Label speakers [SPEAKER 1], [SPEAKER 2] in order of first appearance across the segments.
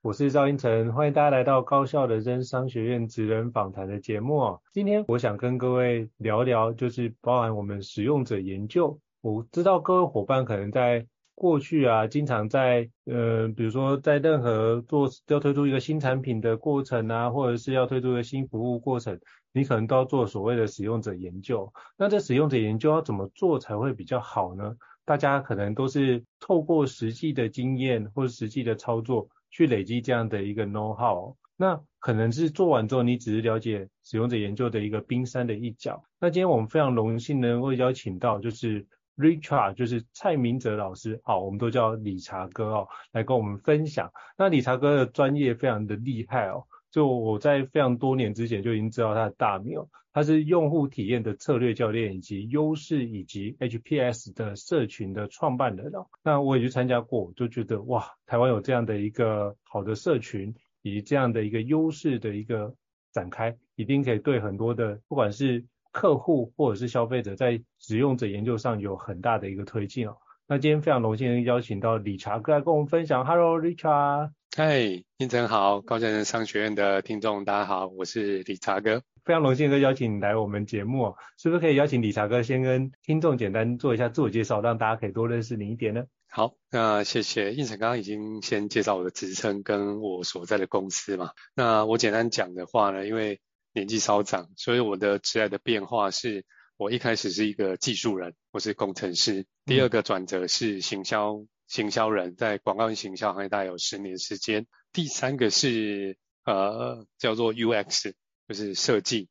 [SPEAKER 1] 我是赵英成，欢迎大家来到高效人生商学院职人访谈的节目。今天我想跟各位聊聊，就是包含我们使用者研究。我知道各位伙伴可能在过去啊，经常在呃，比如说在任何做要推出一个新产品的过程啊，或者是要推出一个新服务过程，你可能都要做所谓的使用者研究。那这使用者研究要怎么做才会比较好呢？大家可能都是透过实际的经验或实际的操作。去累积这样的一个 know how，那可能是做完之后，你只是了解使用者研究的一个冰山的一角。那今天我们非常荣幸能够邀请到就是 Richard，就是蔡明哲老师，好，我们都叫理查哥哦，来跟我们分享。那理查哥的专业非常的厉害哦，就我在非常多年之前就已经知道他的大名。他是用户体验的策略教练，以及优势以及 HPS 的社群的创办人哦。那我也去参加过，就觉得哇，台湾有这样的一个好的社群，以及这样的一个优势的一个展开，一定可以对很多的不管是客户或者是消费者，在使用者研究上有很大的一个推进哦。那今天非常荣幸邀请到理查哥来跟我们分享。Hello，Richard。
[SPEAKER 2] 嗨，应成好，高效人生商学院的听众大家好，我是理查哥。
[SPEAKER 1] 非常荣幸的邀请你来我们节目，是不是可以邀请理查哥先跟听众简单做一下自我介绍，让大家可以多认识你一点呢？
[SPEAKER 2] 好，那谢谢应成刚刚已经先介绍我的职称跟我所在的公司嘛。那我简单讲的话呢，因为年纪稍长，所以我的职业的变化是，我一开始是一个技术人，我是工程师。第二个转折是行销，行销人在广告行销行业大概有十年时间。第三个是呃叫做 UX。就是设计，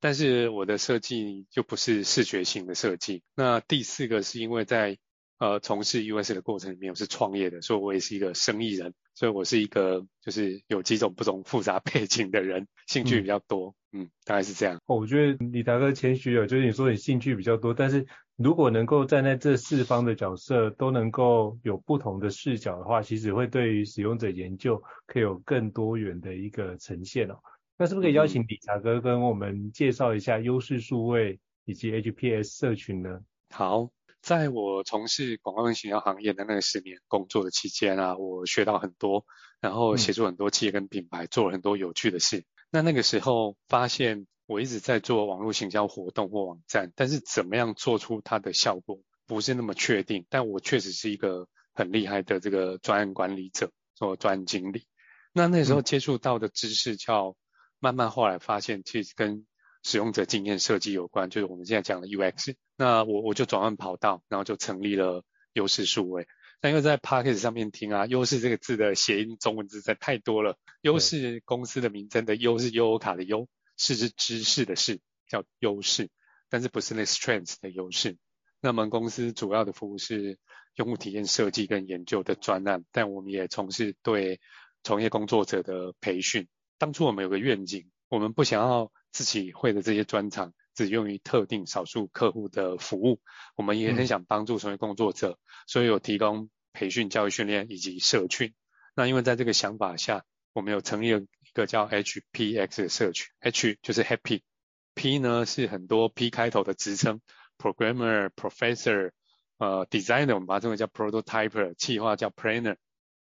[SPEAKER 2] 但是我的设计就不是视觉型的设计。那第四个是因为在呃从事 UX 的过程里面，我是创业的，所以我也是一个生意人，所以我是一个就是有几种不同复杂背景的人，兴趣比较多，嗯，大概是这样。
[SPEAKER 1] 哦，我觉得理查哥谦虚了，就是你说你兴趣比较多，但是如果能够站在这四方的角色都能够有不同的视角的话，其实会对于使用者研究可以有更多元的一个呈现哦。那是不是可以邀请理查哥跟我们介绍一下优势数位以及 HPS 社群呢？
[SPEAKER 2] 好，在我从事广告跟行销行业的那个十年工作的期间啊，我学到很多，然后协助很多企业跟品牌做了很多有趣的事。那那个时候发现，我一直在做网络行销活动或网站，但是怎么样做出它的效果不是那么确定。但我确实是一个很厉害的这个专案管理者，做专案经理。那那时候接触到的知识叫。慢慢后来发现，其实跟使用者经验设计有关，就是我们现在讲的 UX。那我我就转换跑道，然后就成立了优势数位。但因为在 Podcast 上面听啊，优势这个字的谐音中文字实在太多了。优势公司的名称的优是优欧卡的优，势是知识的势，叫优势，但是不是那 strength 的优势。那我们公司主要的服务是用户体验设计跟研究的专案，但我们也从事对从业工作者的培训。当初我们有个愿景，我们不想要自己会的这些专长只用于特定少数客户的服务。我们也很想帮助从业工作者，所以有提供培训、教育训练以及社群。那因为在这个想法下，我们有成立个叫 HPX 的社群，H 就是 Happy，P 呢是很多 P 开头的职称，Programmer、Professor，呃，Designer 我们把它称为叫 Prototyper，企划叫 Planner，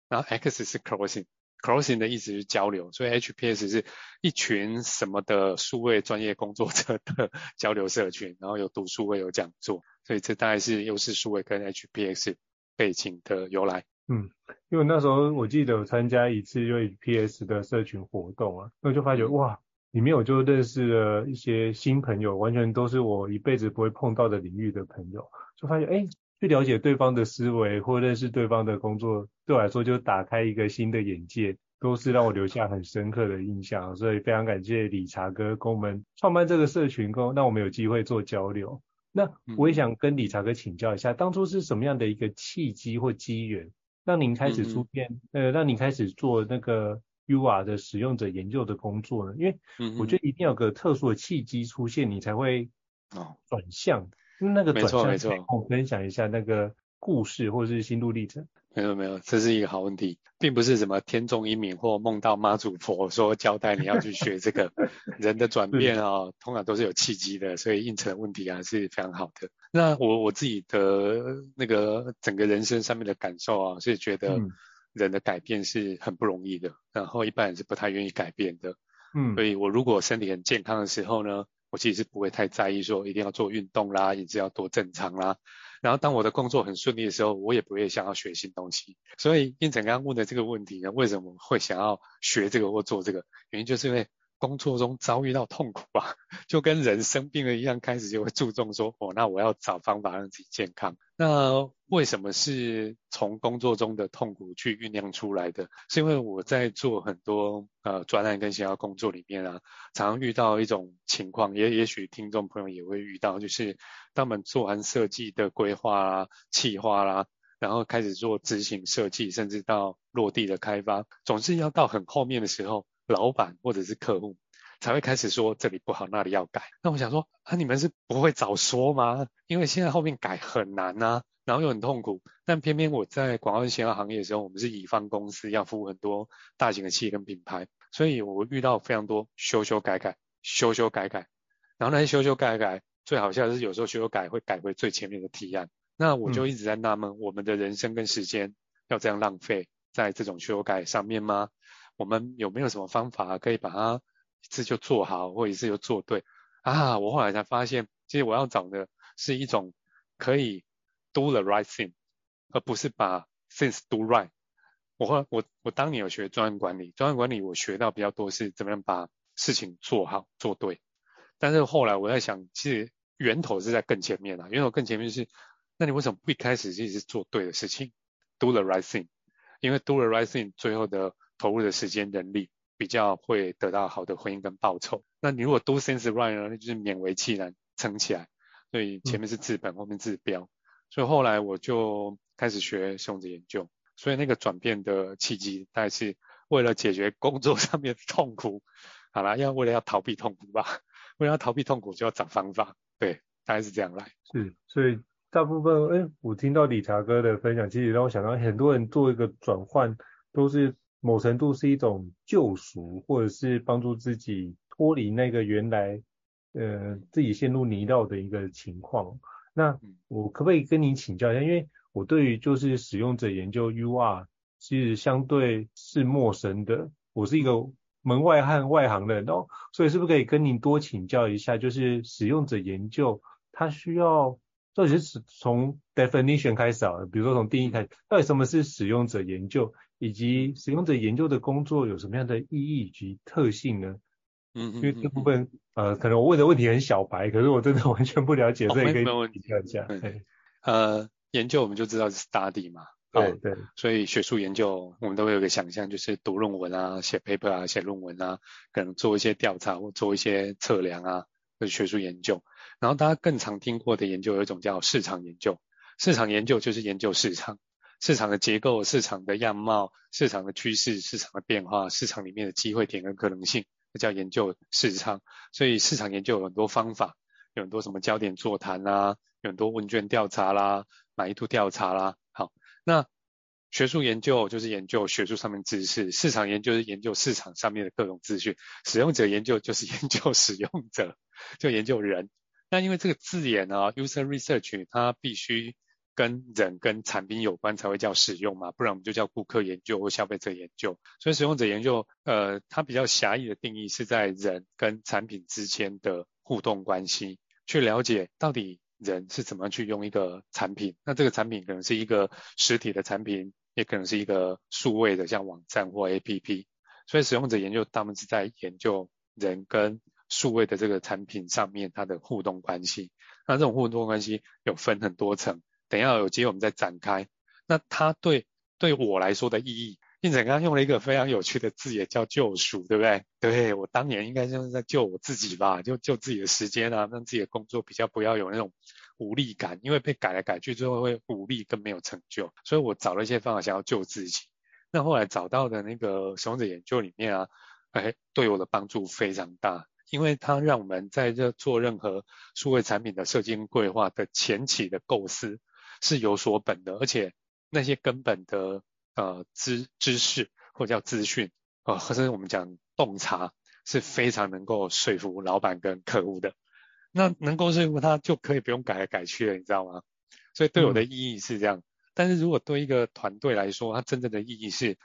[SPEAKER 2] 然后 X 是 Crossing，Crossing 的意思是交流，所以 HPX 是一群什么的数位专业工作者的 交流社群，然后有读书会有讲座，所以这大概是优势数位跟 HPX 背景的由来。
[SPEAKER 1] 嗯，因为那时候我记得有参加一次 HPX 的社群活动啊，那就发觉哇，里面我就认识了一些新朋友，完全都是我一辈子不会碰到的领域的朋友，就发现哎，去了解对方的思维或认识对方的工作，对我来说就打开一个新的眼界，都是让我留下很深刻的印象，所以非常感谢理查哥跟我们创办这个社群，跟让我们有机会做交流。那我也想跟理查哥请教一下，当初是什么样的一个契机或机缘？让您开始出片，嗯、呃，让您开始做那个 UR 的使用者研究的工作呢？因为我觉得一定要有个特殊的契机出现，你才会转向。嗯、那个转向，没错没错，我分享一下那个故事或者是心路历程。
[SPEAKER 2] 没有没有，这是一个好问题，并不是什么天纵英明或梦到妈祖佛说交代你要去学这个 人的转变啊、哦，通常都是有契机的，所以应承的问题还是非常好的。那我我自己的那个整个人生上面的感受啊，是觉得人的改变是很不容易的，然后一般人是不太愿意改变的。嗯，所以我如果身体很健康的时候呢，我其实是不会太在意说一定要做运动啦，饮食要多正常啦。然后当我的工作很顺利的时候，我也不会想要学新东西。所以应成刚刚问的这个问题呢，为什么会想要学这个或做这个？原因就是因为工作中遭遇到痛苦啊，就跟人生病了一样，开始就会注重说，哦，那我要找方法让自己健康。那为什么是从工作中的痛苦去酝酿出来的？是因为我在做很多呃专案跟其他工作里面啊，常常遇到一种情况，也也许听众朋友也会遇到，就是当我们做完设计的规划啦、企划啦，然后开始做执行设计，甚至到落地的开发，总是要到很后面的时候。老板或者是客户才会开始说这里不好，那里要改。那我想说啊，你们是不会早说吗？因为现在后面改很难啊，然后又很痛苦。但偏偏我在广告跟行销行业的时候，我们是乙方公司，要服务很多大型的企业跟品牌，所以我遇到非常多修修改改、修修改改。然后那些修修改改，最好笑的是有时候修修改会改回最前面的提案。那我就一直在纳闷，我们的人生跟时间要这样浪费在这种修改上面吗？我们有没有什么方法可以把它一次就做好，或一次就做对啊？我后来才发现，其实我要找的是一种可以 do the right thing，而不是把 things do right。我后我我当年有学专案管理，专案管理我学到比较多是怎么样把事情做好做对。但是后来我在想，其实源头是在更前面啊，源头更前面是，那你为什么不一开始就是做对的事情，do the right thing？因为 do the right thing 最后的投入的时间、人力比较会得到好的回应跟报酬。那你如果 do things right 呢，那就是勉为其难撑起来。所以前面是治本，后面治标。所以后来我就开始学使用者研究。所以那个转变的契机，大概是为了解决工作上面的痛苦。好啦，要为了要逃避痛苦吧？为了要逃避痛苦，就要找方法。对，大概是这样来。
[SPEAKER 1] 是，所以大部分，哎、欸，我听到理查哥的分享，其实让我想到很多人做一个转换，都是。某程度是一种救赎，或者是帮助自己脱离那个原来呃自己陷入泥淖的一个情况。那我可不可以跟您请教一下？因为我对于就是使用者研究 UR 其实相对是陌生的，我是一个门外汉、外行人哦，所以是不是可以跟您多请教一下？就是使用者研究它需要到底是从 definition 开始啊，比如说从定义开始，到底什么是使用者研究？以及使用者研究的工作有什么样的意义及特性呢？嗯，因为这部分呃，可能我问的问题很小白，可是我真的完全不了解，所以可以请教一下。
[SPEAKER 2] 呃，研究我们就知道是 study 嘛，
[SPEAKER 1] 对对，
[SPEAKER 2] 所以学术研究我们都会有个想象，就是读论文啊、写 paper 啊、写论文啊，可能做一些调查或做一些测量啊，就是学术研究。然后大家更常听过的研究有一种叫市场研究，市场研究就是研究市场。市场的结构、市场的样貌、市场的趋势、市场的变化、市场里面的机会点跟可能性，这叫研究市场。所以市场研究有很多方法，有很多什么焦点座谈啦，有很多问卷调查啦，满意度调查啦。好，那学术研究就是研究学术上面知识，市场研究是研究市场上面的各种资讯，使用者研究就是研究使用者，就研究人。那因为这个字眼啊，user research，它必须跟人跟产品有关才会叫使用嘛，不然我们就叫顾客研究或消费者研究。所以使用者研究，呃，它比较狭义的定义是在人跟产品之间的互动关系，去了解到底人是怎么去用一个产品。那这个产品可能是一个实体的产品，也可能是一个数位的，像网站或 APP。所以使用者研究，他们是在研究人跟数位的这个产品上面它的互动关系。那这种互动关系有分很多层。等一下有机会我们再展开。那它对对我来说的意义，应成刚刚用了一个非常有趣的字也，叫救赎，对不对？对，我当年应该就是在救我自己吧，就救自己的时间啊，让自己的工作比较不要有那种无力感，因为被改来改去之后会无力跟没有成就，所以我找了一些方法想要救自己。那后来找到的那个使用者研究里面啊，哎，对我的帮助非常大。因为它让我们在这做任何数位产品的设计跟规划的前期的构思是有所本的，而且那些根本的呃知知识或者叫资讯啊，或者我们讲洞察是非常能够说服老板跟客户的。那能够说服他就可以不用改来改去了，你知道吗？所以对我的意义是这样。嗯、但是如果对一个团队来说，它真正的意义是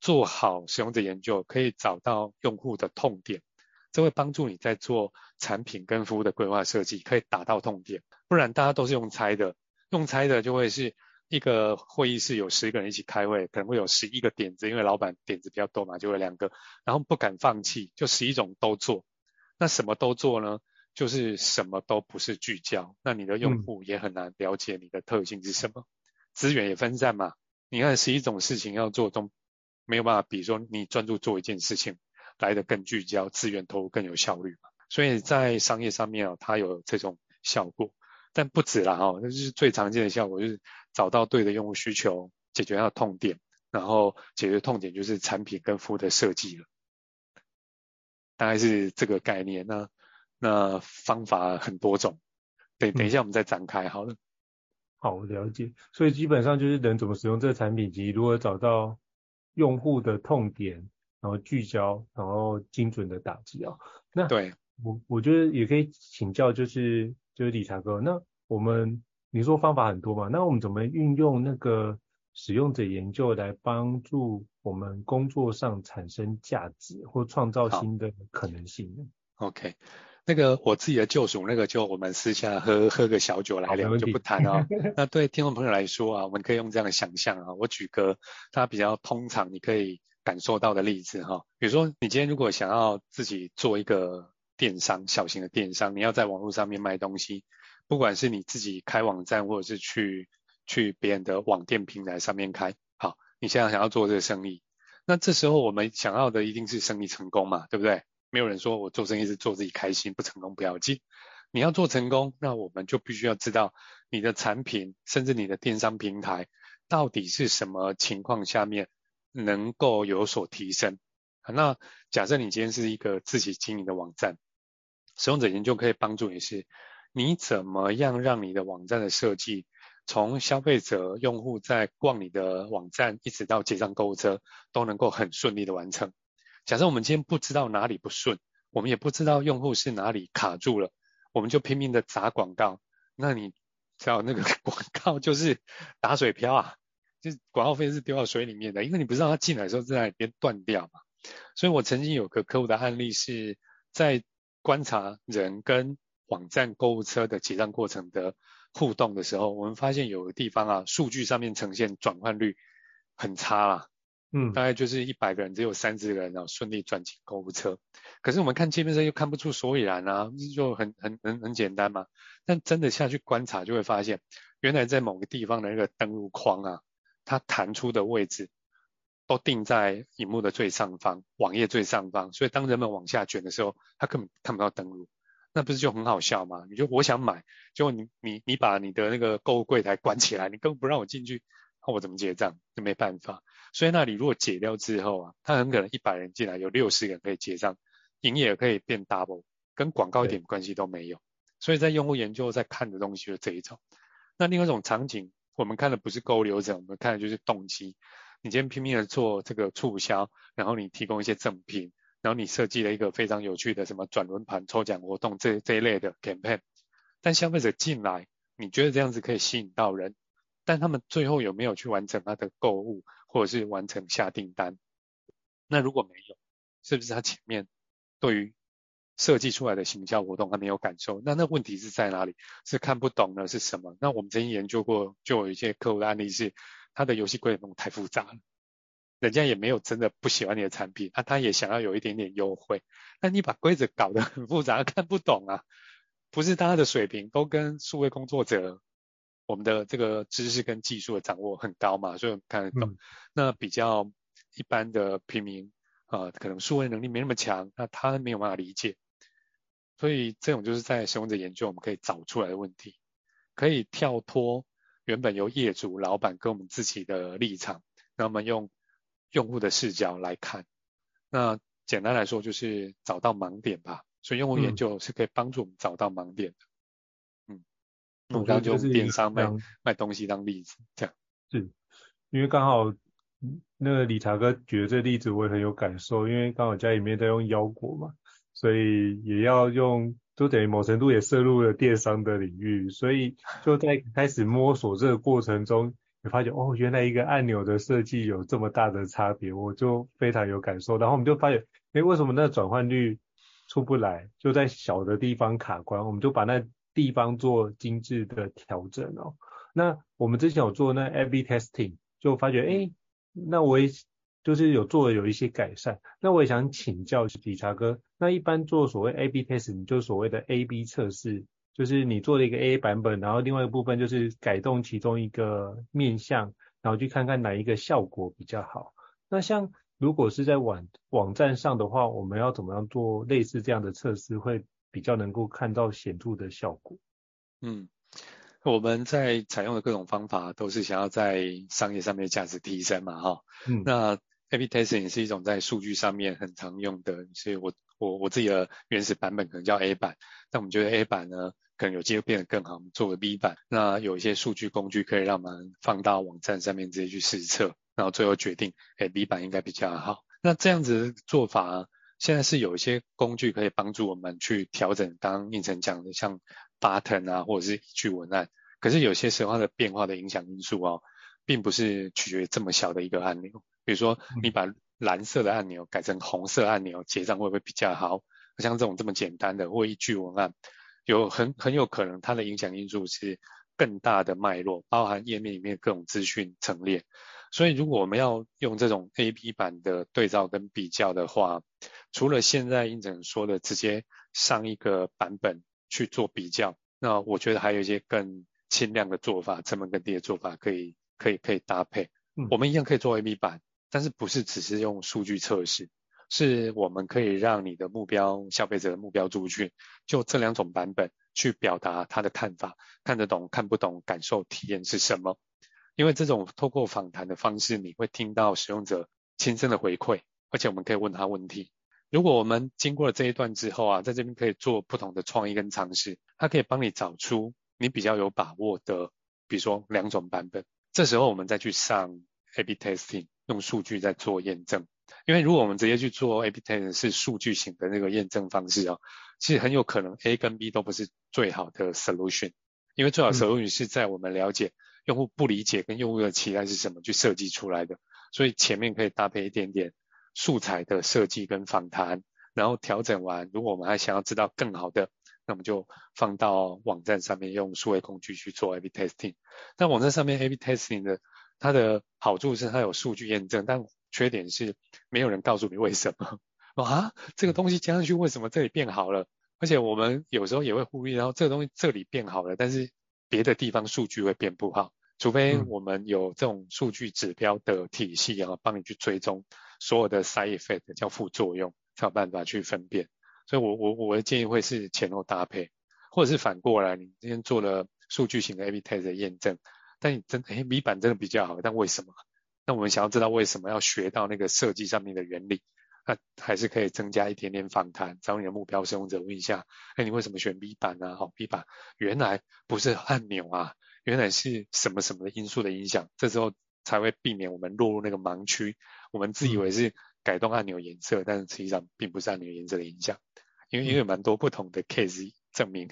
[SPEAKER 2] 做好使用者研究，可以找到用户的痛点。这会帮助你在做产品跟服务的规划设计，可以打到痛点。不然大家都是用猜的，用猜的就会是一个会议室有十个人一起开会，可能会有十一个点子，因为老板点子比较多嘛，就会两个，然后不敢放弃，就十一种都做。那什么都做呢？就是什么都不是聚焦。那你的用户也很难了解你的特性是什么，嗯、资源也分散嘛。你看十一种事情要做，都没有办法比说你专注做一件事情。来的更聚焦，资源投入更有效率嘛，所以在商业上面啊，它有这种效果，但不止啦哈，那就是最常见的效果，就是找到对的用户需求，解决它的痛点，然后解决痛点就是产品跟服务的设计了，大概是这个概念。那那方法很多种，等等一下我们再展开好了。
[SPEAKER 1] 好，了解。所以基本上就是人怎么使用这个产品，及如何找到用户的痛点。然后聚焦，然后精准的打击啊。那对我我觉得也可以请教，就是就是理查哥，那我们你说方法很多嘛？那我们怎么运用那个使用者研究来帮助我们工作上产生价值或创造新的可能性呢
[SPEAKER 2] ？OK，那个我自己的救赎，那个就我们私下喝喝个小酒来聊，就不谈啊。那对听众朋友来说啊，我们可以用这样的想象啊，我举个它比较通常，你可以。感受到的例子哈，比如说你今天如果想要自己做一个电商，小型的电商，你要在网络上面卖东西，不管是你自己开网站，或者是去去别人的网店平台上面开，好，你现在想要做这个生意，那这时候我们想要的一定是生意成功嘛，对不对？没有人说我做生意是做自己开心，不成功不要紧。你要做成功，那我们就必须要知道你的产品，甚至你的电商平台到底是什么情况下面。能够有所提升。那假设你今天是一个自己经营的网站，使用者研究可以帮助你是，你怎么样让你的网站的设计，从消费者用户在逛你的网站，一直到结账购物车，都能够很顺利的完成。假设我们今天不知道哪里不顺，我们也不知道用户是哪里卡住了，我们就拼命的砸广告，那你知道那个 广告就是打水漂啊。就是广告费是丢到水里面的，因为你不知道他进来的时候在那边断掉嘛。所以我曾经有个客户的案例是在观察人跟网站购物车的结账过程的互动的时候，我们发现有个地方啊，数据上面呈现转换率很差啦。嗯，大概就是一百个人只有三十个人啊顺利转进购物车。可是我们看界面上又看不出所以然啊，就很很很很简单嘛。但真的下去观察就会发现，原来在某个地方的那个登录框啊。它弹出的位置都定在荧幕的最上方，网页最上方，所以当人们往下卷的时候，他根本看不到登录，那不是就很好笑吗？你就我想买，结果你你你把你的那个购物柜台关起来，你根本不让我进去，那我怎么结账？就没办法。所以那里如果解掉之后啊，他很可能一百人进来，有六十个人可以结账，营业额可以变 double，跟广告一点关系都没有。所以在用户研究在看的东西就是这一种。那另外一种场景，我们看的不是购物流程，我们看的就是动机。你今天拼命的做这个促销，然后你提供一些赠品，然后你设计了一个非常有趣的什么转轮盘抽奖活动这这一类的 campaign，但消费者进来，你觉得这样子可以吸引到人，但他们最后有没有去完成他的购物，或者是完成下订单？那如果没有，是不是他前面对于设计出来的行销活动还没有感受？那那问题是在哪里？是看不懂呢？是什么？那我们曾经研究过，就有一些客户的案例是。他的游戏规则弄太复杂了，人家也没有真的不喜欢你的产品，啊，他也想要有一点点优惠，那你把规则搞得很复杂，看不懂啊，不是大家的水平都跟数位工作者，我们的这个知识跟技术的掌握很高嘛，所以看得懂。嗯、那比较一般的平民啊、呃，可能数位能力没那么强，那他没有办法理解，所以这种就是在使用者研究我们可以找出来的问题，可以跳脱。原本由业主、老板跟我们自己的立场，那我们用用户的视角来看，那简单来说就是找到盲点吧。所以用户研究是可以帮助我们找到盲点的。嗯，我刚刚就电商卖卖东西当例子，这样。
[SPEAKER 1] 是，因为刚好那个理查哥举的这例子我也很有感受，因为刚好家里面在用腰果嘛，所以也要用。就等于某程度也涉入了电商的领域，所以就在开始摸索这个过程中，你发觉哦，原来一个按钮的设计有这么大的差别，我就非常有感受。然后我们就发觉，诶，为什么那转换率出不来？就在小的地方卡关，我们就把那地方做精致的调整哦。那我们之前有做那 A/B testing，就发觉，诶，那我也。就是有做了有一些改善，那我也想请教理查哥，那一般做所谓 A/B test，你就所谓的 A/B 测试，就是你做了一个 A 版本，然后另外一个部分就是改动其中一个面向，然后去看看哪一个效果比较好。那像如果是在网网站上的话，我们要怎么样做类似这样的测试，会比较能够看到显著的效果？
[SPEAKER 2] 嗯，我们在采用的各种方法都是想要在商业上面价值提升嘛，哈，嗯，那。A/B testing 是一种在数据上面很常用的，所以我我我自己的原始版本可能叫 A 版，但我们觉得 A 版呢，可能有机会变得更好，我们做个 B 版。那有一些数据工具可以让我们放到网站上面直接去实测，然后最后决定，哎，B 版应该比较好。那这样子做法，现在是有一些工具可以帮助我们去调整，刚刚胤丞讲的像 button 啊，或者是一句文案。可是有些时候它的变化的影响因素哦，并不是取决于这么小的一个按钮。比如说，你把蓝色的按钮改成红色按钮，结账会不会比较好？像这种这么简单的或一句文案，有很很有可能它的影响因素是更大的脉络，包含页面里面各种资讯陈列。所以，如果我们要用这种 A/B 版的对照跟比较的话，除了现在应诊说的直接上一个版本去做比较，那我觉得还有一些更轻量的做法，成本更低的做法可以可以可以搭配。嗯，我们一样可以做 A/B 版。但是不是只是用数据测试，是我们可以让你的目标消费者的目标族群，就这两种版本去表达他的看法，看得懂看不懂，感受体验是什么？因为这种透过访谈的方式，你会听到使用者亲身的回馈，而且我们可以问他问题。如果我们经过了这一段之后啊，在这边可以做不同的创意跟尝试，它可以帮你找出你比较有把握的，比如说两种版本。这时候我们再去上 A/B testing。用数据在做验证，因为如果我们直接去做 A/B testing 是数据型的那个验证方式啊，其实很有可能 A 跟 B 都不是最好的 solution，因为最好的 solution 是在我们了解用户不理解跟用户的期待是什么去设计出来的，所以前面可以搭配一点点素材的设计跟访谈，然后调整完，如果我们还想要知道更好的，那么就放到网站上面用数位工具去做 A/B testing，那网站上面 A/B testing 的。它的好处是它有数据验证，但缺点是没有人告诉你为什么 啊？这个东西加上去为什么这里变好了？而且我们有时候也会忽略，然后这个东西这里变好了，但是别的地方数据会变不好，除非我们有这种数据指标的体系，然后帮你去追踪所有的 side effect 叫副作用，才有办法去分辨。所以我我我的建议会是前后搭配，或者是反过来，你今天做了数据型的 A/B test 的验证。但你真哎米版真的比较好，但为什么？那我们想要知道为什么要学到那个设计上面的原理，那还是可以增加一点点访谈，找你的目标使用者问一下，哎，你为什么选 B 版呢？好，B 版原来不是按钮啊，原来是什么什么的因素的影响，这时候才会避免我们落入那个盲区。我们自以为是改动按钮颜色，但是实际上并不是按钮颜色的影响，因为因为蛮多不同的 case 证明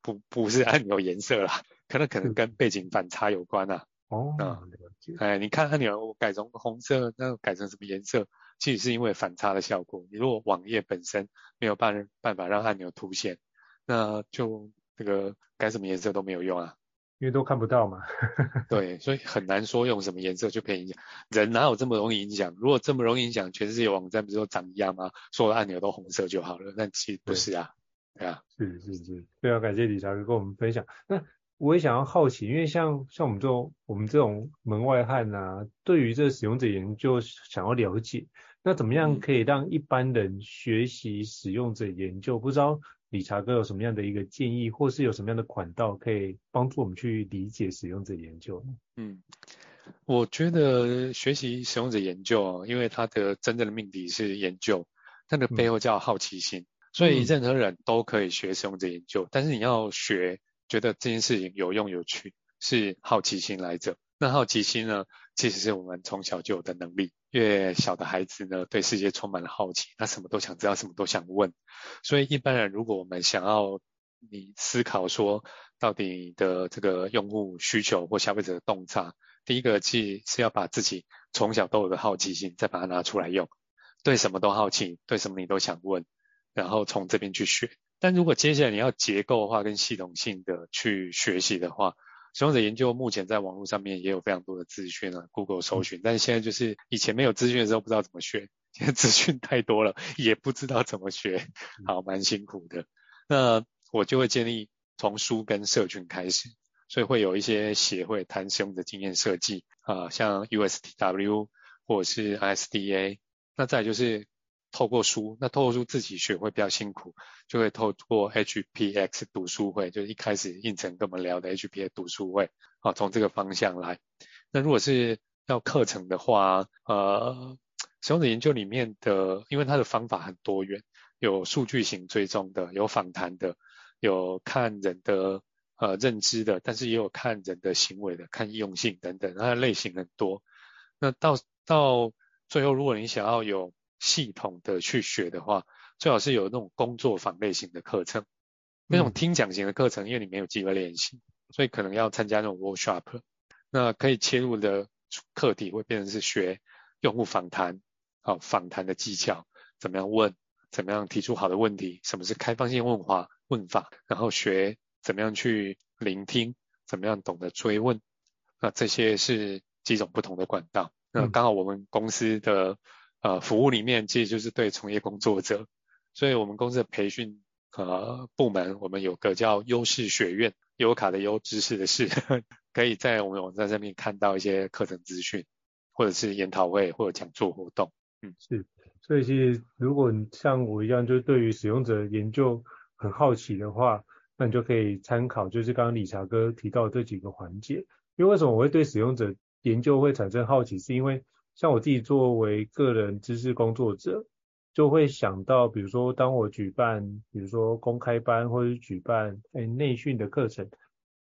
[SPEAKER 2] 不不是按钮颜色啦，可能可能跟背景反差有关啊。
[SPEAKER 1] 哦，
[SPEAKER 2] 哎，你看按钮我改成红色，那改成什么颜色？其实是因为反差的效果。你如果网页本身没有办办法让按钮凸显，那就这个改什么颜色都没有用啊，
[SPEAKER 1] 因为都看不到嘛。
[SPEAKER 2] 对，所以很难说用什么颜色就可以影响。人哪有这么容易影响？如果这么容易影响，全世界网站不是都长一样吗？所有的按钮都红色就好了？那其实不是啊，对，对啊。
[SPEAKER 1] 是是是，非常感谢理查哥跟我们分享。那我也想要好奇，因为像像我们这种我们这种门外汉啊，对于这个使用者研究想要了解。那怎么样可以让一般人学习使用者研究？不知道理查哥有什么样的一个建议，或是有什么样的管道可以帮助我们去理解使用者研究？
[SPEAKER 2] 嗯，我觉得学习使用者研究，因为它的真正的命题是研究，它的背后叫好奇心，嗯、所以任何人都可以学使用者研究，但是你要学，觉得这件事情有用有趣，是好奇心来着。那好奇心呢，其实是我们从小就有的能力。越小的孩子呢，对世界充满了好奇，他什么都想知道，什么都想问。所以一般人，如果我们想要你思考说，到底的这个用户需求或消费者的洞察，第一个其实是要把自己从小都有的好奇心，再把它拿出来用。对什么都好奇，对什么你都想问，然后从这边去学。但如果接下来你要结构化跟系统性的去学习的话，使用者研究目前在网络上面也有非常多的资讯啊，Google 搜寻，但是现在就是以前没有资讯的时候不知道怎么学，现在资讯太多了，也不知道怎么学，好，蛮辛苦的。那我就会建议从书跟社群开始，所以会有一些协会谈使用者经验设计啊，像 USTW 或者是 ISDA，那再就是。透过书，那透过书自己学会比较辛苦，就会透过 HPX 读书会，就是一开始胤丞跟我们聊的 HPX 读书会，啊，从这个方向来。那如果是要课程的话，呃，使用者研究里面的，因为它的方法很多元，有数据型追踪的，有访谈的，有看人的呃认知的，但是也有看人的行为的，看易用性等等，它的类型很多。那到到最后，如果你想要有系统的去学的话，最好是有那种工作坊类型的课程，那种听讲型的课程，因为你没有机会练习，所以可能要参加那种 workshop。那可以切入的课题会变成是学用户访谈，好，访谈的技巧，怎么样问，怎么样提出好的问题，什么是开放性问话问法，然后学怎么样去聆听，怎么样懂得追问，那这些是几种不同的管道。那刚好我们公司的。呃，服务里面其实就是对从业工作者，所以我们公司的培训呃部门，我们有个叫优势学院，优卡的优，知识的识，可以在我们网站上面看到一些课程资讯，或者是研讨会或者讲座活动。嗯，
[SPEAKER 1] 是，所以其实如果你像我一样，就是对于使用者研究很好奇的话，那你就可以参考，就是刚刚理查哥提到这几个环节。因为为什么我会对使用者研究会产生好奇，是因为像我自己作为个人知识工作者，就会想到，比如说当我举办，比如说公开班或者举办诶内训的课程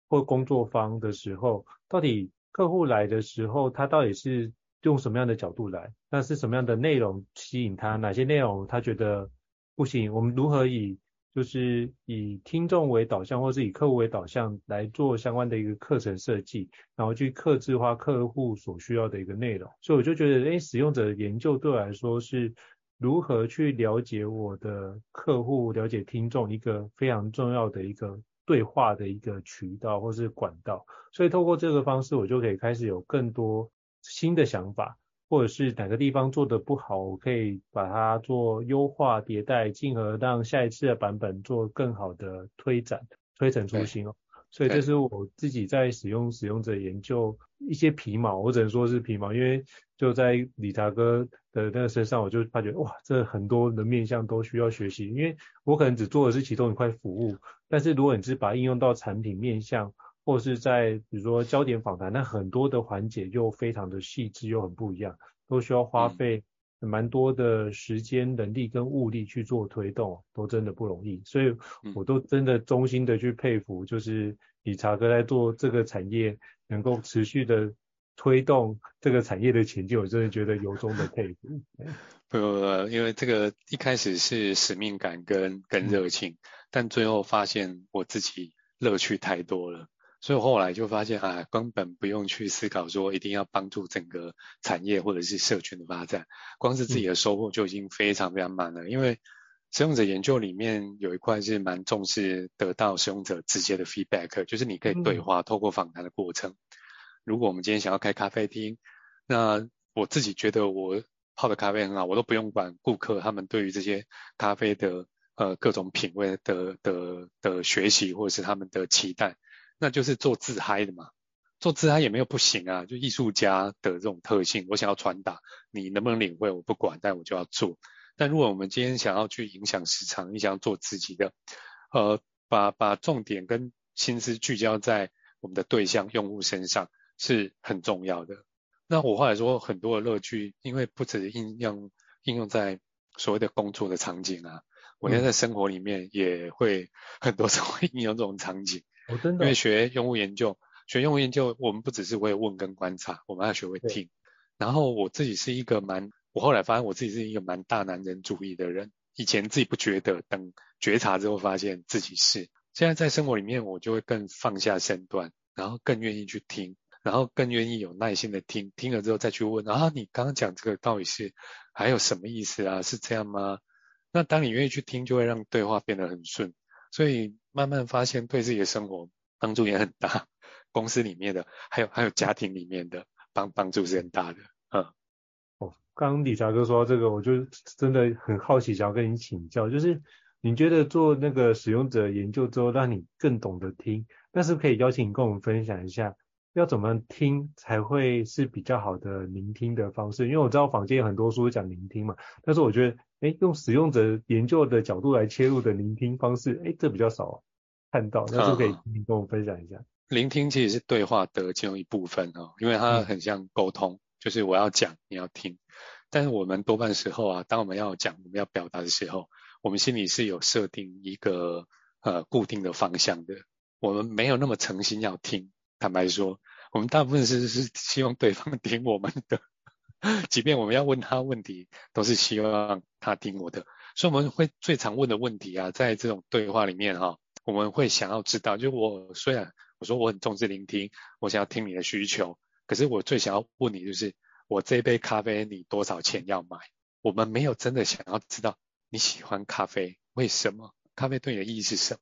[SPEAKER 1] 或工作坊的时候，到底客户来的时候，他到底是用什么样的角度来？那是什么样的内容吸引他？哪些内容他觉得不行？我们如何以就是以听众为导向，或是以客户为导向来做相关的一个课程设计，然后去客制化客户所需要的一个内容。所以我就觉得，哎，使用者研究对我来说是如何去了解我的客户、了解听众一个非常重要的一个对话的一个渠道或是管道。所以透过这个方式，我就可以开始有更多新的想法。或者是哪个地方做的不好，我可以把它做优化迭代，进而让下一次的版本做更好的推展，推陈出新哦。所以这是我自己在使用使用者研究一些皮毛，我只能说是皮毛，因为就在理查哥的那个身上，我就发觉哇，这很多的面向都需要学习，因为我可能只做的是其中一块服务，但是如果你是把它应用到产品面向。或是在比如说焦点访谈，那很多的环节又非常的细致又很不一样，都需要花费蛮多的时间、人力跟物力去做推动，都真的不容易。所以我都真的衷心的去佩服，就是理查哥在做这个产业，能够持续的推动这个产业的前进，我真的觉得由衷的佩服。
[SPEAKER 2] 不，因为这个一开始是使命感跟跟热情，嗯，但最后发现我自己乐趣太多了。所以后来就发现啊，根本不用去思考说一定要帮助整个产业或者是社群的发展，光是自己的收获就已经非常非常满了。嗯、因为使用者研究里面有一块是蛮重视得到使用者直接的 feedback，就是你可以对话，透过访谈的过程。如果我们今天想要开咖啡厅，那我自己觉得我泡的咖啡很好，我都不用管顾客他们对于这些咖啡的呃各种品味的的的学习或者是他们的期待。那就是做自嗨的嘛，做自嗨也没有不行啊，就艺术家的这种特性，我想要传达，你能不能领会我不管，但我就要做。但如果我们今天想要去影响市场，你想要做自己的，呃，把把重点跟心思聚焦在我们的对象用户身上是很重要的。那我后来说很多的乐趣，因为不只应用应用在所谓的工作的场景啊，我现在在生活里面也会很多时候会应用这种场景。
[SPEAKER 1] 我真的，
[SPEAKER 2] 因为学用户研究，学用户研究，我们不只是会问跟观察，我们还要学会听。然后我自己是一个蛮，我后来发现我自己是一个蛮大男人主义的人。以前自己不觉得，等觉察之后发现自己是。现在在生活里面，我就会更放下身段，然后更愿意去听，然后更愿意有耐心的听，听了之后再去问啊，你刚刚讲这个到底是还有什么意思啊？是这样吗？那当你愿意去听，就会让对话变得很顺。所以慢慢发现对自己的生活帮助也很大，公司里面的还有还有家庭里面的帮帮助是很大的。嗯，
[SPEAKER 1] 哦，刚刚理查哥说到这个，我就真的很好奇，想要跟你请教，就是你觉得做那个使用者研究之后，让你更懂得听，但是可以邀请你跟我们分享一下，要怎么听才会是比较好的聆听的方式？因为我知道坊间有很多书讲聆听嘛，但是我觉得。哎，用使用者研究的角度来切入的聆听方式，哎，这比较少看到，那就可以你跟我分享一下。
[SPEAKER 2] 聆听其实是对话的其中一部分哦，因为它很像沟通，嗯、就是我要讲，你要听。但是我们多半时候啊，当我们要讲，我们要表达的时候，我们心里是有设定一个呃固定的方向的，我们没有那么诚心要听。坦白说，我们大部分是是希望对方听我们的。即便我们要问他问题，都是希望他听我的，所以我们会最常问的问题啊，在这种对话里面哈、我们会想要知道，就我虽然我说我很重视聆听，我想要听你的需求，可是我最想要问你就是，我这杯咖啡你多少钱要买？我们没有真的想要知道你喜欢咖啡，为什么？咖啡对你的意义是什么？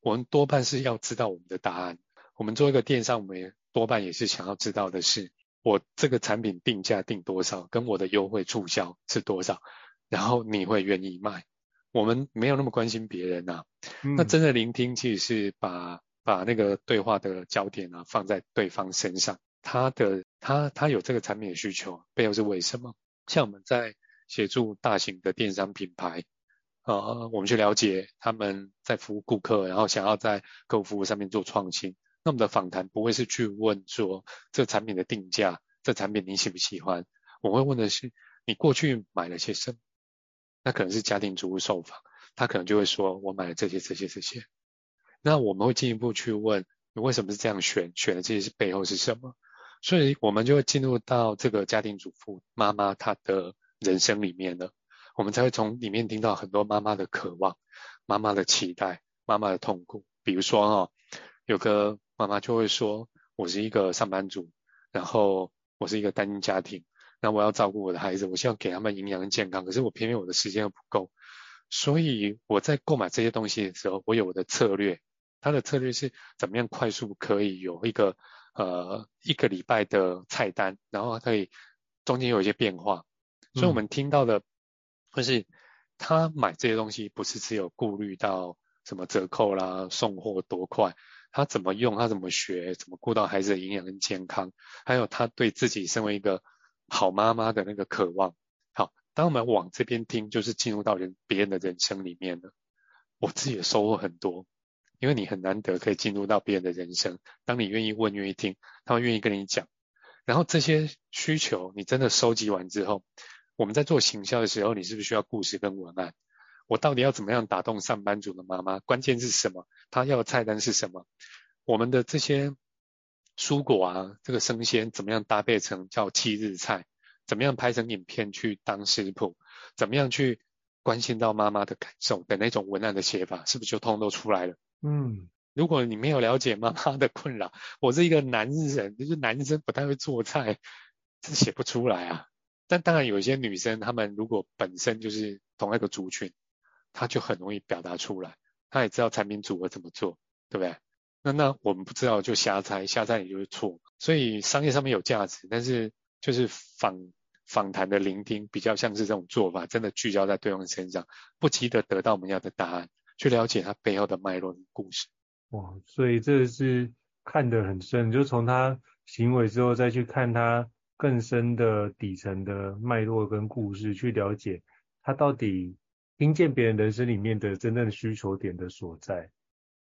[SPEAKER 2] 我们多半是要知道我们的答案。我们做一个电商，我们也多半也是想要知道的是。我这个产品定价定多少，跟我的优惠促销是多少，然后你会愿意卖？我们没有那么关心别人啊。嗯、那真的聆听其实是把把那个对话的焦点啊放在对方身上，他的他他有这个产品的需求，背后是为什么？像我们在协助大型的电商品牌，呃，我们去了解他们在服务顾客，然后想要在客户服务上面做创新。那我们的访谈不会是去问说这产品的定价，这产品你喜不喜欢？我会问的是你过去买了些什么？那可能是家庭主妇受访，他可能就会说我买了这些这些这些。那我们会进一步去问你为什么是这样选？选的这些是背后是什么？所以我们就会进入到这个家庭主妇妈妈她的人生里面了，我们才会从里面听到很多妈妈的渴望、妈妈的期待、妈妈的痛苦。比如说哦，有个。妈妈就会说：“我是一个上班族，然后我是一个单亲家庭，那我要照顾我的孩子，我希望给他们营养跟健康，可是我偏偏我的时间又不够，所以我在购买这些东西的时候，我有我的策略。他的策略是怎么样快速可以有一个呃一个礼拜的菜单，然后可以中间有一些变化。所以我们听到的就是他买这些东西不是只有顾虑到什么折扣啦、送货多快。”他怎么用，他怎么学，怎么顾到孩子的营养跟健康，还有他对自己身为一个好妈妈的那个渴望。好，当我们往这边听，就是进入到人别人的人生里面了。我自己的收获很多，因为你很难得可以进入到别人的人生。当你愿意问、愿意听，他们愿意跟你讲。然后这些需求你真的收集完之后，我们在做行销的时候，你是不是需要故事跟文案？我到底要怎么样打动上班族的妈妈？关键是什么？她要的菜单是什么？我们的这些蔬果啊，这个生鲜怎么样搭配成叫七日菜？怎么样拍成影片去当食谱？怎么样去关心到妈妈的感受的那种文案的写法，是不是就通都出来了？
[SPEAKER 1] 嗯，
[SPEAKER 2] 如果你没有了解妈妈的困扰，我是一个男人，就是男生不太会做菜，是写不出来啊。但当然有一些女生，她们如果本身就是同一个族群。他就很容易表达出来，他也知道产品组合怎么做，对不对？那那我们不知道就瞎猜，瞎猜也就是错。所以商业上面有价值，但是就是访访谈的聆听比较像是这种做法，真的聚焦在对方身上，不急着得到我们要的答案，去了解他背后的脉络故事。
[SPEAKER 1] 哇，所以这是看得很深，就从他行为之后再去看他更深的底层的脉络跟故事，去了解他到底。听见别人人生里面的真正的需求点的所在，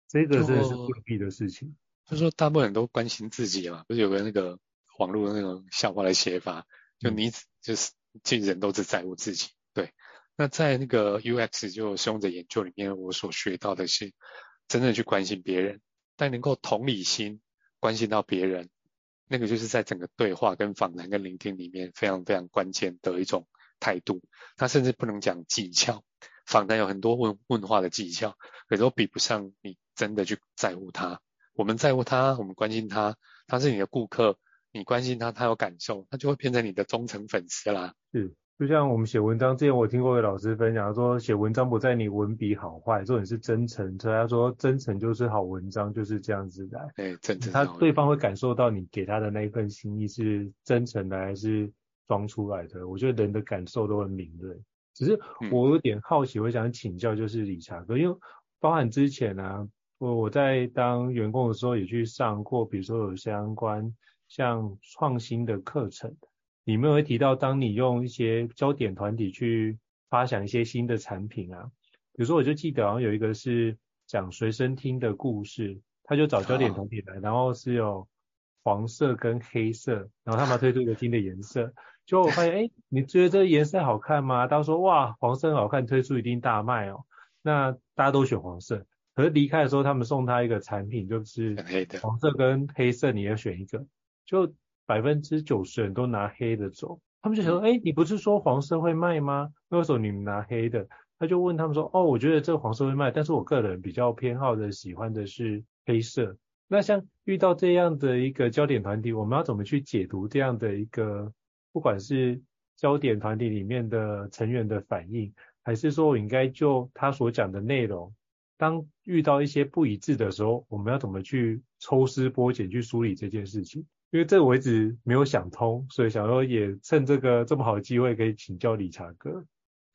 [SPEAKER 1] 这个真的是未必的事情。
[SPEAKER 2] 就是说，大部分人都关心自己嘛，不是有个那个网络的那种笑话的写法，就你就是，其实人都是在乎自己。对，那在那个 UX 就使用者研究里面，我所学到的是，真正去关心别人，但能够同理心关心到别人，那个就是在整个对话跟访谈跟聆听里面非常非常关键的一种态度。那甚至不能讲技巧。访谈有很多问问话的技巧，可是都比不上你真的去在乎他。我们在乎他，我们关心他，他是你的顾客，你关心他，他有感受，他就会变成你的忠诚粉丝啦。
[SPEAKER 1] 是，就像我们写文章之前，我听过一个老师分享说，写文章不在你文笔好坏，重点是真诚。所以他说，真诚就是好文章，就是这样子来。
[SPEAKER 2] 对，真诚。
[SPEAKER 1] 他对方会感受到你给他的那一份心意是真诚的还是装出来的。我觉得人的感受都很敏锐。只是我有点好奇，我想请教，就是理查哥，因为包含之前啊，我我在当员工的时候也去上过，比如说有相关像创新的课程，里面会提到，当你用一些焦点团体去发想一些新的产品啊，比如说我就记得好像有一个是讲随身听的故事，他就找焦点团体来，然后是有黄色跟黑色，然后他们要推出一个新的颜色。就我发现，哎，你觉得这个颜色好看吗？大家说，哇，黄色很好看，推出一定大卖哦。那大家都选黄色，可是离开的时候，他们送他一个产品，就是黄色跟黑色，你要选一个。就百分之九十人都拿黑的走。他们就想说，哎，你不是说黄色会卖吗？为什么你们拿黑的？他就问他们说，哦，我觉得这个黄色会卖，但是我个人比较偏好的、喜欢的是黑色。那像遇到这样的一个焦点团体，我们要怎么去解读这样的一个？不管是焦点团体里面的成员的反应，还是说我应该就他所讲的内容，当遇到一些不一致的时候，我们要怎么去抽丝剥茧去梳理这件事情？因为这个我一直没有想通，所以想说也趁这个这么好的机会可以请教理查哥。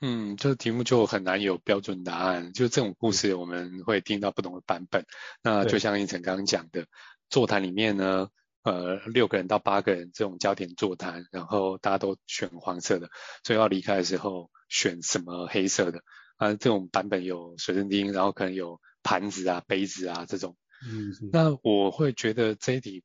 [SPEAKER 2] 嗯，这个题目就很难有标准答案，就这种故事我们会听到不同的版本。那就像胤丞刚刚讲的，座谈里面呢。呃，六个人到八个人这种焦点座谈，然后大家都选黄色的，所以要离开的时候选什么黑色的啊？这种版本有随身听，然后可能有盘子啊、杯子啊这种。嗯，那我会觉得这一题，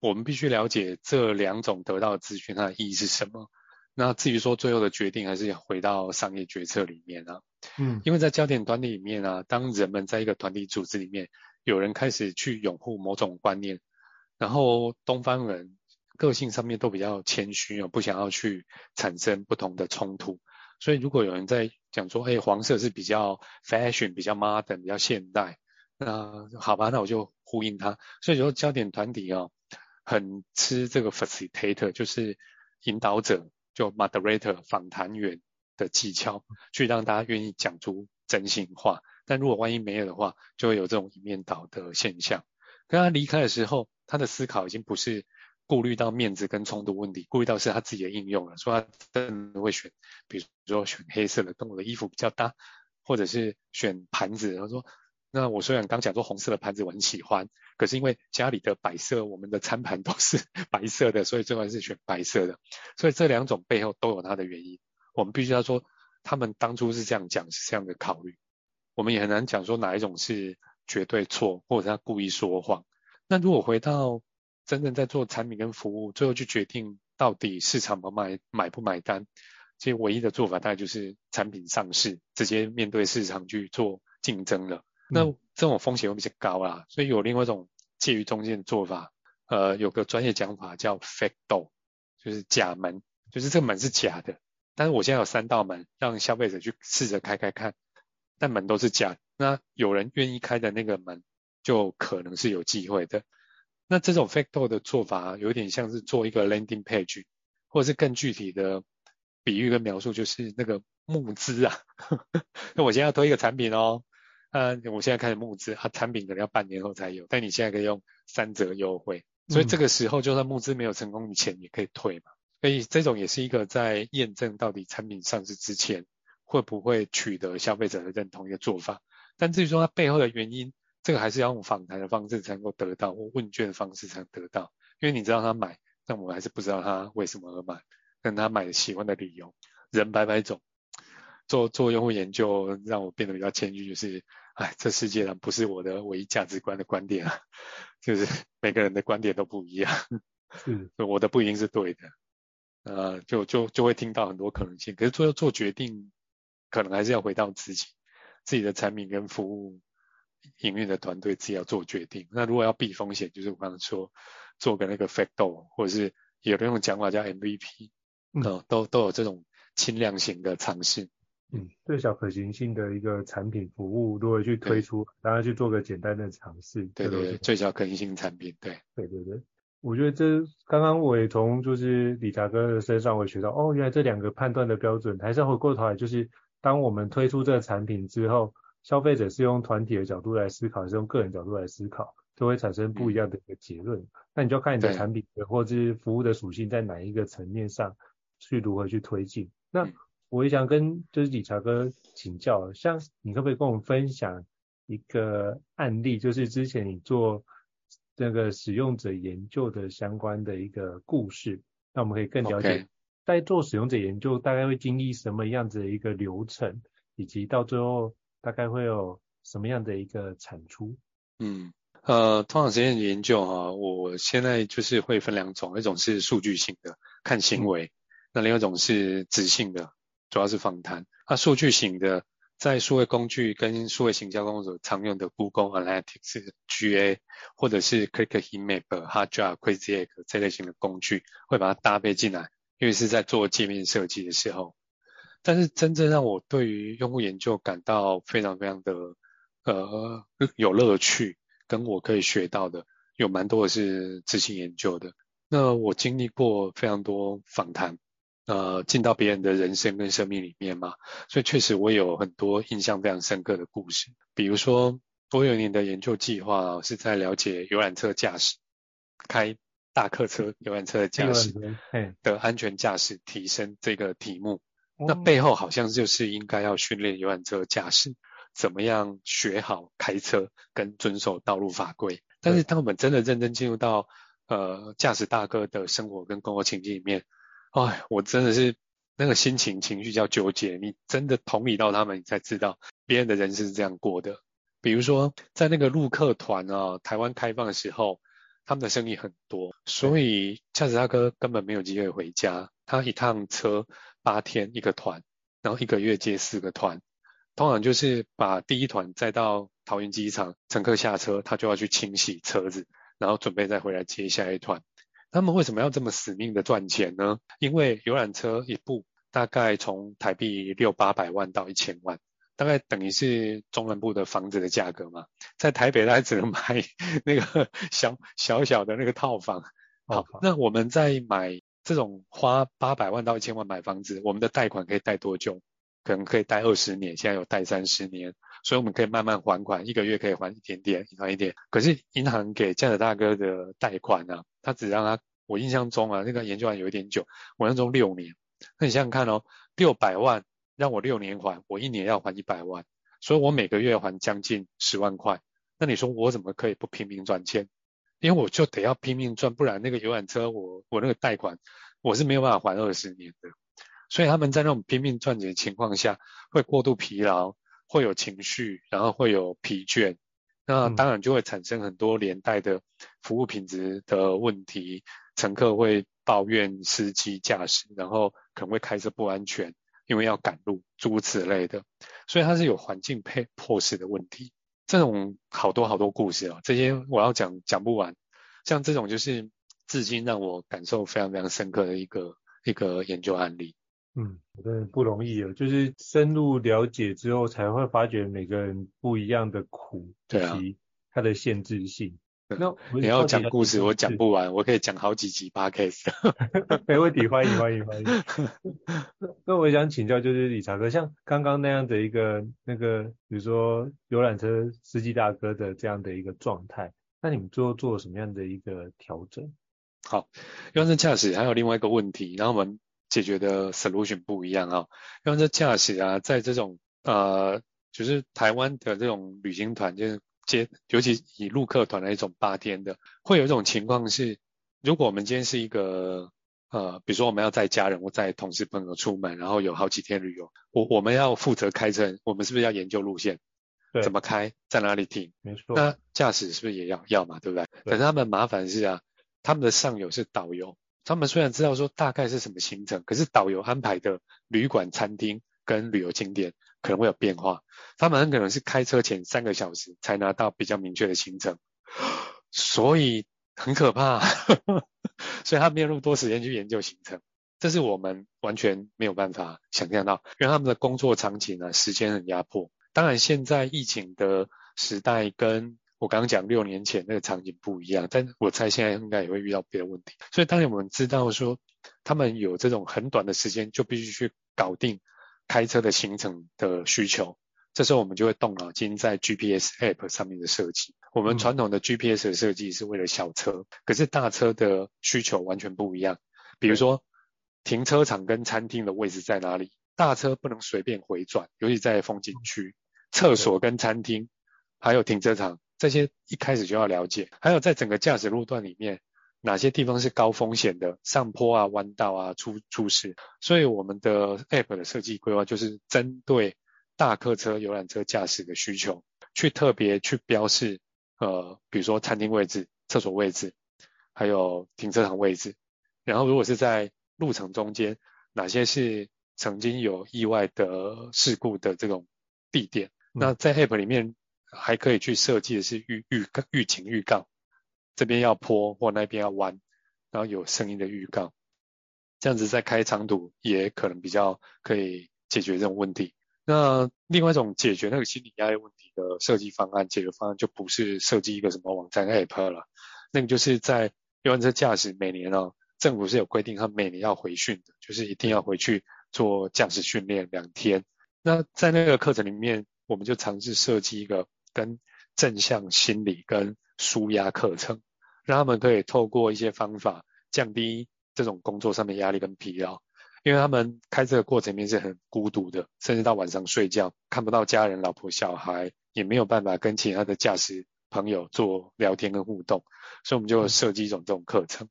[SPEAKER 2] 我们必须了解这两种得到的资讯它的意义是什么。那至于说最后的决定，还是回到商业决策里面啊。嗯，因为在焦点团体里面啊，当人们在一个团体组织里面，有人开始去拥护某种观念。然后东方人个性上面都比较谦虚哦，不想要去产生不同的冲突。所以如果有人在讲说，哎，黄色是比较 fashion、比较 modern、比较现代，那好吧，那我就呼应他。所以说焦点团体哦，很吃这个 facilitator，就是引导者，就 moderator 访谈员的技巧，去让大家愿意讲出真心话。但如果万一没有的话，就会有这种一面倒的现象。跟他离开的时候，他的思考已经不是顾虑到面子跟冲突问题，顾虑到是他自己的应用了。说他真的会选，比如说选黑色的，跟我的衣服比较搭，或者是选盘子。他说，那我虽然刚讲说红色的盘子我很喜欢，可是因为家里的摆设，我们的餐盘都是 白色的，所以最后还是选白色的。所以这两种背后都有它的原因。我们必须要说，他们当初是这样讲，是这样的考虑。我们也很难讲说哪一种是绝对错，或者他故意说谎。那如果回到真正在做产品跟服务，最后去决定到底市场不买买不买单，其实唯一的做法大概就是产品上市，直接面对市场去做竞争了。那这种风险会比较高啦，所以有另外一种介于中间的做法，呃，有个专业讲法叫 fake door，就是假门，就是这个门是假的，但是我现在有三道门，让消费者去试着开开看，但门都是假的，那有人愿意开的那个门，就可能是有机会的。那这种 fake door 的做法，有点像是做一个 landing page，或者是更具体的比喻跟描述，就是那个募资啊。那我现在要推一个产品哦。呃，我现在开始募资，啊，产品可能要半年后才有，但你现在可以用三折优惠，所以这个时候就算募资没有成功，你钱也可以退嘛。所以这种也是一个在验证到底产品上市之前会不会取得消费者的认同一个做法。但至于说它背后的原因，这个还是要用访谈的方式才能够得到，或问卷的方式才能得到。因为你知道他买，但我们还是不知道他为什么而买，跟他买的喜欢的理由，人百百种。做做用户研究让我变得比较谦虚，就是，哎，这世界上不是我的唯一价值观的观点啊，就是每个人的观点都不一样，嗯，我的不一定是对的，呃，就就就会听到很多可能性，可是做做决定，可能还是要回到自己，自己的产品跟服务营运的团队自己要做决定。那如果要避风险，就是我刚刚说做个那个 fact door，或者是有的那种讲法叫 MVP，嗯，呃，都都有这种轻量型的尝试。
[SPEAKER 1] 嗯，最小可行性的一个产品服务，如果去推出，大家去做个简单的尝试。
[SPEAKER 2] 对对对，最小可行性产品，对。
[SPEAKER 1] 对对对，我觉得这刚刚我也从就是理查哥的身上我也学到，哦，原来这两个判断的标准，还是要回过头来，就是当我们推出这个产品之后，消费者是用团体的角度来思考，还是用个人角度来思考，都会产生不一样的一个结论。嗯、那你就要看你的产品或者是服务的属性在哪一个层面上去如何去推进。那。嗯我也想跟就是理查哥请教，像你可不可以跟我们分享一个案例，就是之前你做那个使用者研究的相关的一个故事，那我们可以更了解在做使用者研究大概会经历什么样子的一个流程，以及到最后大概会有什么样的一个产出。
[SPEAKER 2] 嗯，呃，通常实验研究哈，我现在就是会分两种，一种是数据型的，看行为，嗯、那另外一种是质性的。主要是访谈，那、啊、数据型的，在数位工具跟数位行销工作常用的 Google Analytics、GA，或者是 ClickHeatMap、Hotjar、Crazy Egg 这类型的工具，会把它搭配进来，因为是在做界面设计的时候。但是真正让我对于用户研究感到非常非常的呃有乐趣，跟我可以学到的，有蛮多的是执行研究的。那我经历过非常多访谈。呃，进到别人的人生跟生命里面嘛，所以确实我有很多印象非常深刻的故事。比如说，我有一年的研究计划是在了解游览车驾驶，开大客车游览车的驾驶的安全驾驶提升这个题目。那背后好像就是应该要训练游览车驾驶怎么样学好开车跟遵守道路法规。但是当我们真的认真进入到呃驾驶大哥的生活跟工作情境里面，哎，我真的是那个心情情绪叫纠结。你真的同理到他们，你才知道别人的人生是这样过的。比如说，在那个陆客团啊，台湾开放的时候，他们的生意很多，所以驾驶大哥根本没有机会回家。他一趟车八天一个团，然后一个月接四个团，通常就是把第一团载到桃园机场，乘客下车，他就要去清洗车子，然后准备再回来接下一团。他们为什么要这么死命的赚钱呢？因为游览车一部大概从台币六八百万到一千万，大概等于是中南部的房子的价格嘛。在台北大概只能买那个 小小小的那个套房。好，那我们在买这种花八百万到一千万买房子，我们的贷款可以贷多久？可能可以贷二十年，现在有贷三十年，所以我们可以慢慢还款，一个月可以还一点点，还一点。可是银行给驾驶大哥的贷款呢、啊？他只让他，我印象中啊，那个研究完有一点久，我印象中六年。那你想想看哦，六百万让我六年还，我一年要还一百万，所以我每个月还将近十万块。那你说我怎么可以不拼命赚钱？因为我就得要拼命赚，不然那个游览车我我那个贷款我是没有办法还二十年的。所以他们在那种拼命赚钱的情况下，会过度疲劳，会有情绪，然后会有疲倦。那当然就会产生很多连带的服务品质的问题，乘客会抱怨司机驾驶，然后可能会开车不安全，因为要赶路，诸如此类的，所以它是有环境配迫使的问题。这种好多好多故事啊，这些我要讲讲不完。像这种就是至今让我感受非常非常深刻的一个一个研究案例。
[SPEAKER 1] 嗯，真的不容易哦，就是深入了解之后，才会发觉每个人不一样的苦，以及它的限制性。
[SPEAKER 2] 那你要讲故事，我讲不完，我可以讲好几集 podcast。
[SPEAKER 1] 没问题，欢迎欢迎欢迎。那我想请教，就是理查哥，像刚刚那样的一个那个，比如说游览车司机大哥的这样的一个状态，那你们最后做了什么样的一个调整？
[SPEAKER 2] 好，游览车驾驶还有另外一个问题，然后我们解决的 solution 不一样啊。游览车驾驶啊，在这种呃，就是台湾的这种旅行团就是。接，尤其以陆客团的一种八天的，会有一种情况是，如果我们今天是一个呃，比如说我们要带家人或带同事朋友出门，然后有好几天旅游，我我们要负责开车，我们是不是要研究路线？对，怎么开，在哪里停？
[SPEAKER 1] 没错。
[SPEAKER 2] 那驾驶是不是也要要嘛？对不对？可是他们麻烦是啊，他们的上游是导游，他们虽然知道说大概是什么行程，可是导游安排的旅馆、餐厅跟旅游景点。可能会有变化，他们很可能是开车前三个小时才拿到比较明确的行程，所以很可怕，所以他没有那么多时间去研究行程，这是我们完全没有办法想象到，因为他们的工作场景呢，时间很压迫。当然，现在疫情的时代跟我刚刚讲六年前那个场景不一样，但我猜现在应该也会遇到别的问题。所以当然我们知道说他们有这种很短的时间就必须去搞定。开车的行程的需求，这时候我们就会动脑筋在 GPS App 上面的设计。我们传统的 GPS 的设计是为了小车，可是大车的需求完全不一样。比如说，停车场跟餐厅的位置在哪里？大车不能随便回转，尤其在风景区。厕所跟餐厅，还有停车场，这些一开始就要了解。还有在整个驾驶路段里面。哪些地方是高风险的上坡啊、弯道啊、出出事？所以我们的 App 的设计规划就是针对大客车游览车驾驶的需求，去特别去标示，呃，比如说餐厅位置、厕所位置，还有停车场位置。然后如果是在路程中间，哪些是曾经有意外的事故的这种地点？嗯、那在 App 里面还可以去设计的是预预预警预告。这边要坡或那边要弯，然后有声音的预告，这样子在开长途也可能比较可以解决这种问题。那另外一种解决那个心理压力问题的设计方案，解决方案就不是设计一个什么网站 App 了，那个就是在游览车驾驶每年哦，政府是有规定，他每年要回训的，就是一定要回去做驾驶训练两天。那在那个课程里面，我们就尝试设计一个跟正向心理跟舒压课程。让他们可以透过一些方法降低这种工作上面压力跟疲劳，因为他们开这个过程里面是很孤独的，甚至到晚上睡觉看不到家人、老婆、小孩，也没有办法跟其他的驾驶朋友做聊天跟互动，所以我们就设计一种这种课程。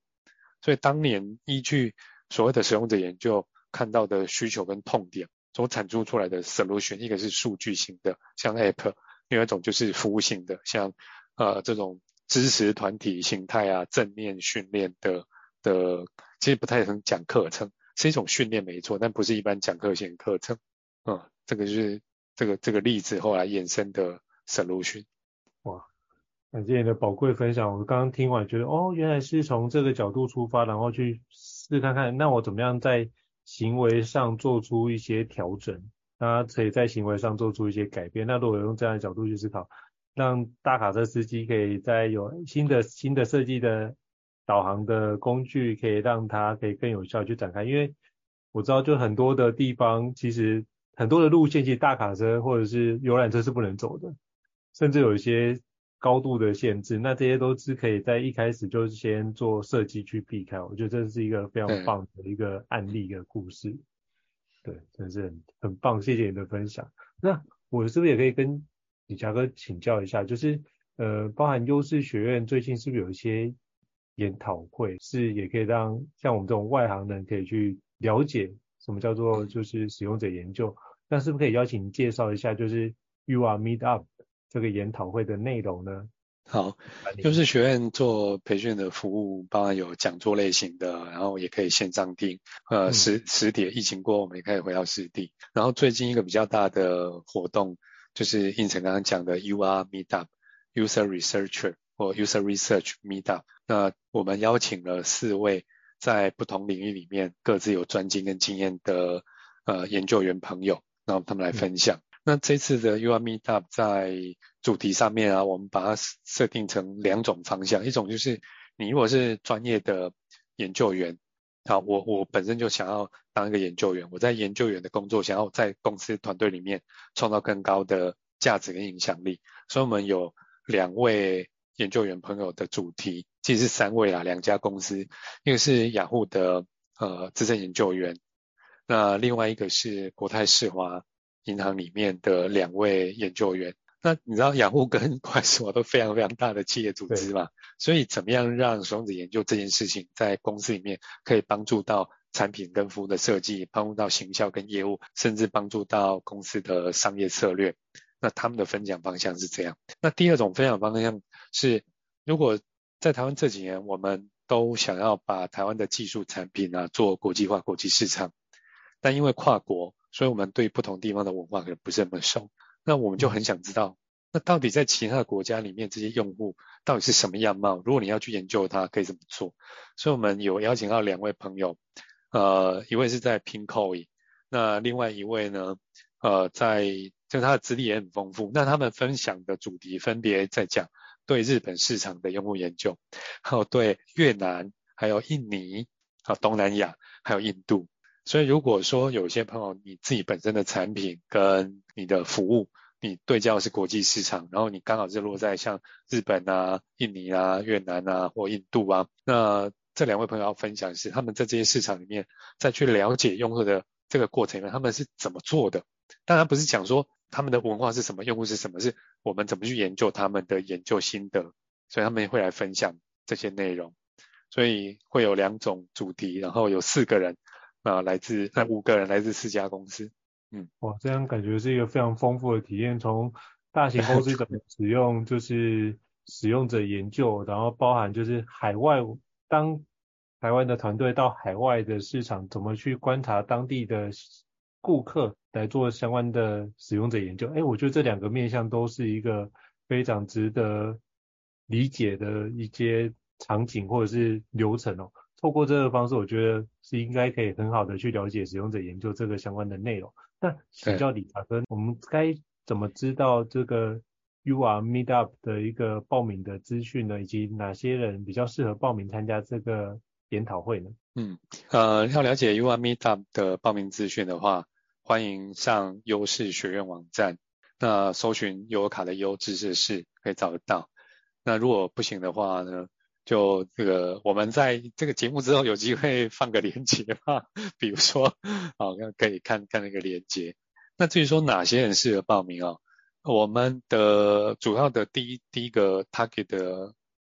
[SPEAKER 2] 所以当年依据所谓的使用者研究看到的需求跟痛点，所产出出来的 solution，一个是数据型的，像 App，另外一种就是服务型的，像呃这种。支持团体形态啊，正面训练的的，其实不太能讲课程，是一种训练没错，但不是一般讲课型课程。嗯，这个就是这个这个例子后来衍生的 solution。
[SPEAKER 1] 哇，感谢你的宝贵分享。我刚刚听完觉得，哦，原来是从这个角度出发，然后去试看看，那我怎么样在行为上做出一些调整，那可以在行为上做出一些改变。那如果用这样的角度去思考。让大卡车司机可以在有新的新的设计的导航的工具，可以让他可以更有效去展开。因为我知道，就很多的地方，其实很多的路线，其实大卡车或者是游览车是不能走的，甚至有一些高度的限制。那这些都是可以在一开始就先做设计去避开。我觉得这是一个非常棒的一个案例的故事。对，真是很很棒，谢谢你的分享。那我是不是也可以跟理查哥请教一下，就是呃，包含优势学院最近是不是有一些研讨会，是也可以让像我们这种外行人可以去了解什么叫做就是使用者研究？那是不是可以邀请您介绍一下，就是 You Are Meet Up 这个研讨会的内容呢？
[SPEAKER 2] 好，优势学院做培训的服务，包含有讲座类型的，然后也可以线上听，呃，实实体疫情过后，我们也可以回到实地。然后最近一个比较大的活动，就是胤丞刚刚讲的 UR Meetup，User Researcher 或 User Research Meetup。那我们邀请了四位在不同领域里面各自有专精跟经验的呃研究员朋友，然后他们来分享。那这次的 UR Meetup 在主题上面啊，我们把它设定成两种方向，一种就是你如果是专业的研究员，好，我我本身就想要当一个研究员，我在研究员的工作想要在公司团队里面创造更高的价值跟影响力，所以我们有两位研究员朋友的主题，其实是三位啦，两家公司，一个是雅虎的呃资深研究员，那另外一个是国泰世华。银行里面的两位研究员，那你知道雅虎跟 快手都非常非常大的企业组织嘛？所以怎么样让使用者研究这件事情在公司里面可以帮助到产品跟服务的设计，帮助到行销跟业务，甚至帮助到公司的商业策略？那他们的分享方向是这样。那第二种分享方向是，如果在台湾这几年，我们都想要把台湾的技术产品啊做国际化、国际市场，但因为跨国。所以我们对不同地方的文化可能不是那么熟，那我们就很想知道，那到底在其他的国家里面，这些用户到底是什么样貌？如果你要去研究它，可以怎么做？所以我们有邀请到两位朋友，呃，一位是在 Pinkoi，那另外一位呢，呃，在就他的资历也很丰富。那他们分享的主题分别在讲对日本市场的用户研究，还有对越南、还有印尼、还有东南亚、还有印度。所以如果说有些朋友你自己本身的产品跟你的服务，你对焦是国际市场，然后你刚好是落在像日本啊、印尼啊、越南啊或印度啊，那这两位朋友要分享是他们在这些市场里面再去了解用户的这个过程里面他们是怎么做的。当然不是讲说他们的文化是什么，用户是什么，是我们怎么去研究他们的研究心得，所以他们也会来分享这些内容。所以会有两种主题，然后有四个人。啊，来自那五个人，来自四家公司。嗯，哇，这样感觉是一个非常丰富的体验。从大型公司怎么使用，就是使用者研究，然后包含就是海外，当台湾的团队到海外的市场，怎么去观察当地的顾客来做相关的使用者研究。哎，我觉得这两个面向都是一个非常值得理解的一些场景或者是流程哦。透过这个方式，我觉得是应该可以很好的去了解使用者研究这个相关的内容。那请教理查哥，我们该怎么知道这个 UR Meetup 的一个报名的资讯呢？以及哪些人比较适合报名参加这个研讨会呢？嗯，呃，要了解 UR Meetup 的报名资讯的话，欢迎上优势学院网站，那搜寻悠游卡的优知识室可以找得到。那如果不行的话呢？就这个，我们在这个节目之后有机会放个链接哈，比如说，好，那可以看看那个链接。那至于说哪些人适合报名哦，我们的主要的第一第一个 target 的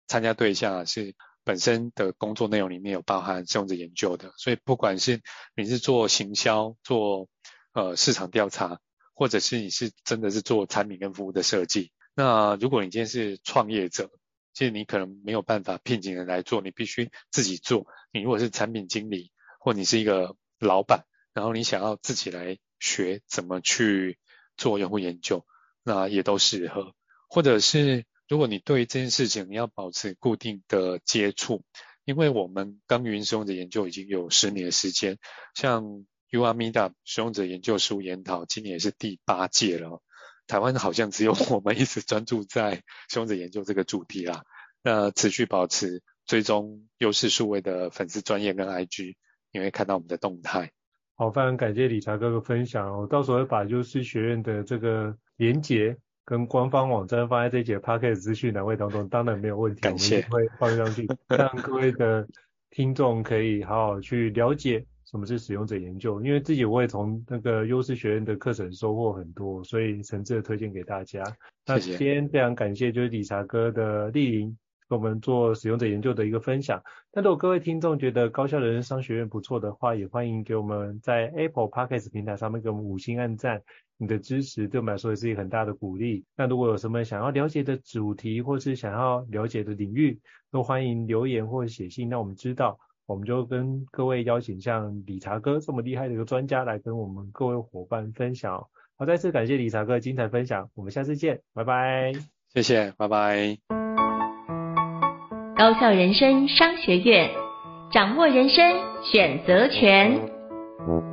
[SPEAKER 2] 参加对象啊，是本身的工作内容里面有包含使用者研究的，所以不管是你是做行销、做呃市场调查，或者是你是真的是做产品跟服务的设计，那如果你今天是创业者。其实你可能没有办法聘请人来做，你必须自己做。你如果是产品经理，或你是一个老板，然后你想要自己来学怎么去做用户研究，那也都适合。或者是如果你对这件事情你要保持固定的接触，因为我们耕耘使用者研究已经有十年的时间，像 UR Meetup 使用者研究书研讨，今年也是第八届了。台湾好像只有我们一直专注在使用者研究这个主题啦。那持续保持追踪优势数位的粉丝专业跟 IG，你会看到我们的动态。
[SPEAKER 1] 好，非常感谢理查哥的分享哦。我到时候会把优势学院的这个连结跟官方网站放在这一节 Podcast 资讯栏位当中，当然没有问题，
[SPEAKER 2] 感谢。
[SPEAKER 1] 我们会放上去，让各位的听众可以好好去了解。什么是使用者研究？因为自己我也从那个优势学院的课程收获很多，所以诚挚的推荐给大家。那今天非常感谢就是理查哥的莅临，跟我们做使用者研究的一个分享。那如果各位听众觉得高校人生商学院不错的话，也欢迎给我们在 Apple Podcast 平台上面给我们五星按赞，你的支持对我们来说也是一个很大的鼓励。那如果有什么想要了解的主题，或是想要了解的领域，都欢迎留言或者写信，让我们知道，我们就跟各位邀请像理查哥这么厉害的一个专家来跟我们各位伙伴分享。好，再次感谢理查哥的精彩分享，我们下次见，拜拜。
[SPEAKER 2] 谢谢，拜拜。
[SPEAKER 3] 高校人生商学院，掌握人生选择权。